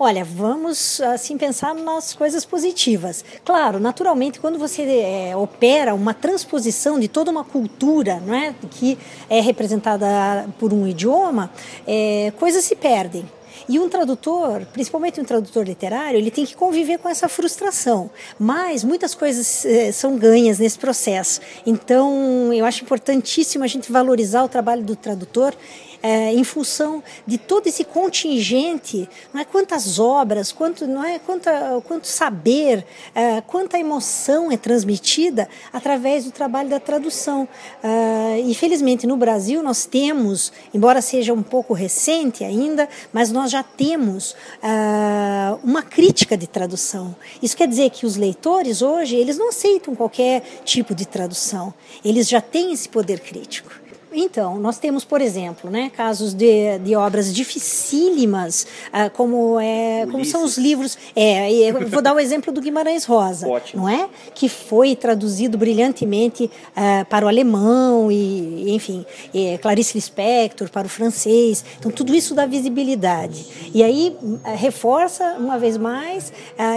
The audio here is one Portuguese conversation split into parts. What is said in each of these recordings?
Olha, vamos assim pensar nas coisas positivas. Claro, naturalmente, quando você é, opera uma transposição de toda uma cultura, não é, que é representada por um idioma, é, coisas se perdem. E um tradutor, principalmente um tradutor literário, ele tem que conviver com essa frustração. Mas muitas coisas eh, são ganhas nesse processo. Então, eu acho importantíssimo a gente valorizar o trabalho do tradutor é, em função de todo esse contingente, não é quantas obras, quanto não é quanta, quanto saber, é, quanta emoção é transmitida através do trabalho da tradução. É, infelizmente no Brasil nós temos, embora seja um pouco recente ainda, mas nós já temos é, uma crítica de tradução. Isso quer dizer que os leitores hoje eles não aceitam qualquer tipo de tradução. Eles já têm esse poder crítico. Então, nós temos, por exemplo, né, casos de, de obras dificílimas, uh, como, é, como são os livros. É, eu vou dar o exemplo do Guimarães Rosa, Ótimo. não é? Que foi traduzido brilhantemente uh, para o alemão e, enfim, e Clarice Lispector para o francês. Então, tudo isso dá visibilidade. E aí uh, reforça, uma vez mais,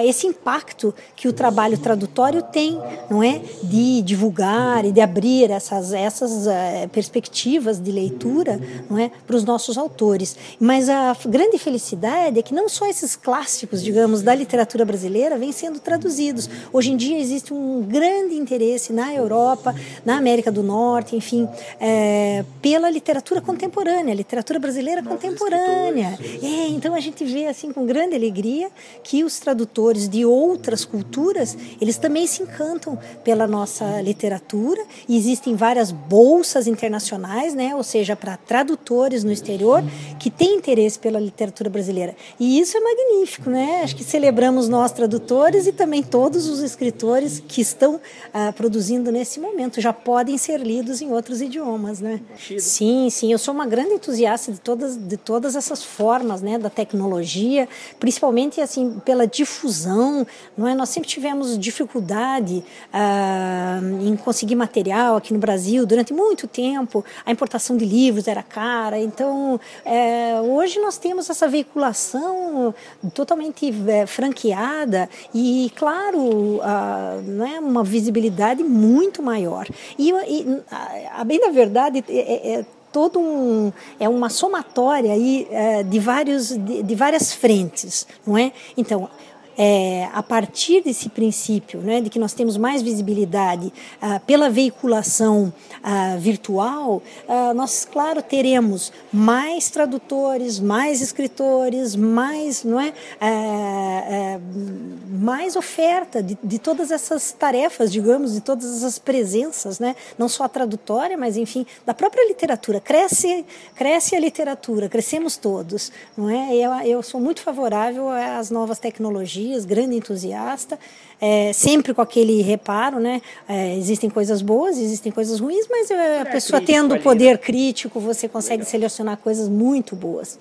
esse impacto que o trabalho tradutório tem, não é? De divulgar e de abrir essas, essas perspectivas perspectivas de leitura não é, para os nossos autores. Mas a grande felicidade é que não só esses clássicos, digamos, da literatura brasileira vêm sendo traduzidos. Hoje em dia existe um grande interesse na Europa, na América do Norte, enfim, é, pela literatura contemporânea, literatura brasileira Novos contemporânea. É, então a gente vê assim com grande alegria que os tradutores de outras culturas eles também se encantam pela nossa literatura e existem várias bolsas internacionais internacionais, né, ou seja, para tradutores no exterior que têm interesse pela literatura brasileira. E isso é magnífico, né? Acho que celebramos nós tradutores e também todos os escritores que estão ah, produzindo nesse momento já podem ser lidos em outros idiomas, né? Sim, sim. Eu sou uma grande entusiasta de todas de todas essas formas, né, da tecnologia, principalmente assim pela difusão. Não é? Nós sempre tivemos dificuldade ah, em conseguir material aqui no Brasil durante muito tempo a importação de livros era cara. Então, é, hoje nós temos essa veiculação totalmente é, franqueada e, claro, a, né, uma visibilidade muito maior. E, e a, a bem da verdade, é, é, é todo um é uma somatória aí é, de vários de, de, várias frentes não é então é, a partir desse princípio, né, de que nós temos mais visibilidade ah, pela veiculação ah, virtual, ah, nós, claro, teremos mais tradutores, mais escritores, mais, não é, é, é mais oferta de, de, todas essas tarefas, digamos, de todas essas presenças, né, não só a tradutória, mas, enfim, da própria literatura. Cresce, cresce a literatura, crescemos todos, não é? Eu, eu sou muito favorável às novas tecnologias grande entusiasta, é, sempre com aquele reparo, né? É, existem coisas boas, existem coisas ruins, mas é, a pessoa tendo o poder crítico, você consegue Legal. selecionar coisas muito boas.